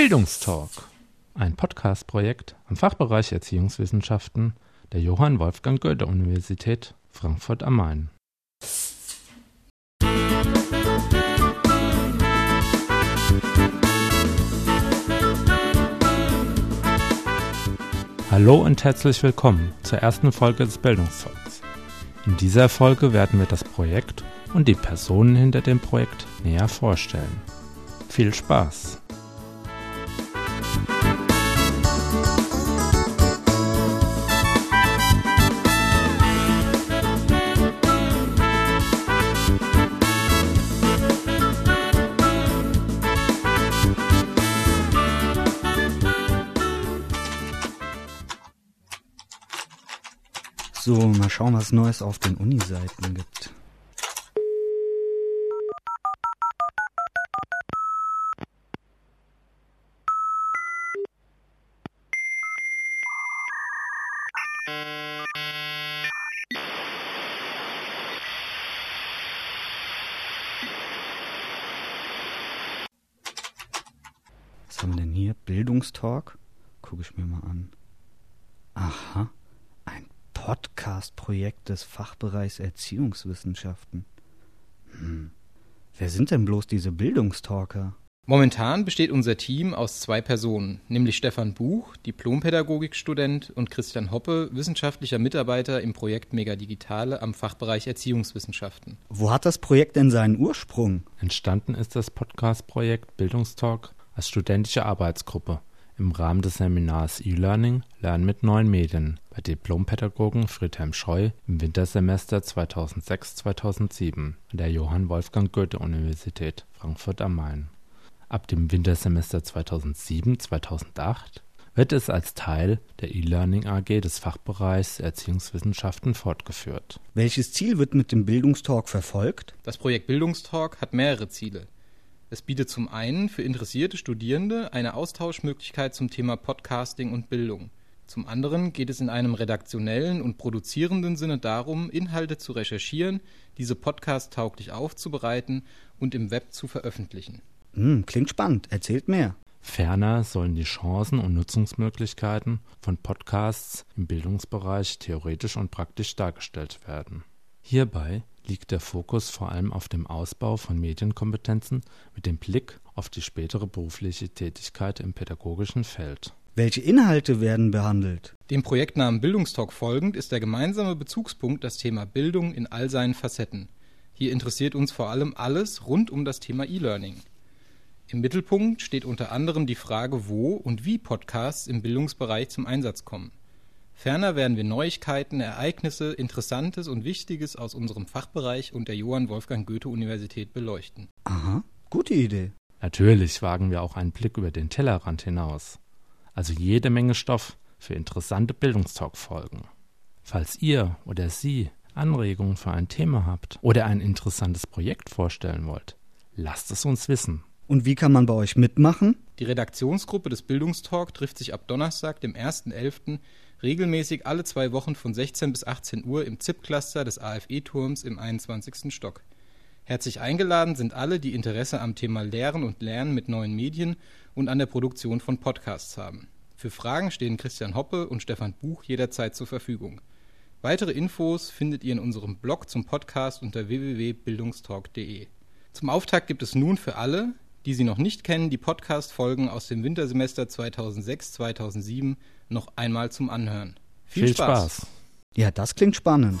Bildungstalk, ein Podcast-Projekt am Fachbereich Erziehungswissenschaften der Johann Wolfgang Goethe Universität Frankfurt am Main. Hallo und herzlich willkommen zur ersten Folge des Bildungstalks. In dieser Folge werden wir das Projekt und die Personen hinter dem Projekt näher vorstellen. Viel Spaß! So, mal schauen, was Neues auf den Uni-Seiten gibt. Was haben wir denn hier? Bildungstalk? Gucke ich mir mal an. Aha, Podcast-Projekt des Fachbereichs Erziehungswissenschaften. Hm. Wer sind denn bloß diese Bildungstalker? Momentan besteht unser Team aus zwei Personen, nämlich Stefan Buch, Diplompädagogikstudent, und Christian Hoppe, wissenschaftlicher Mitarbeiter im Projekt Megadigitale am Fachbereich Erziehungswissenschaften. Wo hat das Projekt denn seinen Ursprung? Entstanden ist das Podcast-Projekt Bildungstalk als studentische Arbeitsgruppe im Rahmen des Seminars E-Learning Lernen mit neuen Medien bei Diplompädagogen Friedhelm Scheu im Wintersemester 2006/2007 an der Johann Wolfgang Goethe Universität Frankfurt am Main. Ab dem Wintersemester 2007/2008 wird es als Teil der E-Learning AG des Fachbereichs Erziehungswissenschaften fortgeführt. Welches Ziel wird mit dem Bildungstalk verfolgt? Das Projekt Bildungstalk hat mehrere Ziele. Es bietet zum einen für interessierte Studierende eine Austauschmöglichkeit zum Thema Podcasting und Bildung. Zum anderen geht es in einem redaktionellen und produzierenden Sinne darum, Inhalte zu recherchieren, diese podcast-tauglich aufzubereiten und im Web zu veröffentlichen. Hm, klingt spannend. Erzählt mehr. Ferner sollen die Chancen und Nutzungsmöglichkeiten von Podcasts im Bildungsbereich theoretisch und praktisch dargestellt werden. Hierbei liegt der Fokus vor allem auf dem Ausbau von Medienkompetenzen mit dem Blick auf die spätere berufliche Tätigkeit im pädagogischen Feld. Welche Inhalte werden behandelt? Dem Projektnamen Bildungstalk folgend ist der gemeinsame Bezugspunkt das Thema Bildung in all seinen Facetten. Hier interessiert uns vor allem alles rund um das Thema E-Learning. Im Mittelpunkt steht unter anderem die Frage, wo und wie Podcasts im Bildungsbereich zum Einsatz kommen. Ferner werden wir Neuigkeiten, Ereignisse, Interessantes und Wichtiges aus unserem Fachbereich und der Johann Wolfgang Goethe Universität beleuchten. Aha, gute Idee. Natürlich wagen wir auch einen Blick über den Tellerrand hinaus. Also jede Menge Stoff für interessante Bildungstalk-Folgen. Falls ihr oder Sie Anregungen für ein Thema habt oder ein interessantes Projekt vorstellen wollt, lasst es uns wissen. Und wie kann man bei euch mitmachen? Die Redaktionsgruppe des Bildungstalk trifft sich ab Donnerstag, dem 1.11., regelmäßig alle zwei Wochen von 16 bis 18 Uhr im ZIP-Cluster des AFE-Turms im 21. Stock. Herzlich eingeladen sind alle, die Interesse am Thema Lehren und Lernen mit neuen Medien und an der Produktion von Podcasts haben. Für Fragen stehen Christian Hoppe und Stefan Buch jederzeit zur Verfügung. Weitere Infos findet ihr in unserem Blog zum Podcast unter www.bildungstalk.de. Zum Auftakt gibt es nun für alle, die Sie noch nicht kennen, die Podcast-Folgen aus dem Wintersemester 2006/2007 noch einmal zum Anhören. Viel, Viel Spaß. Spaß. Ja, das klingt spannend.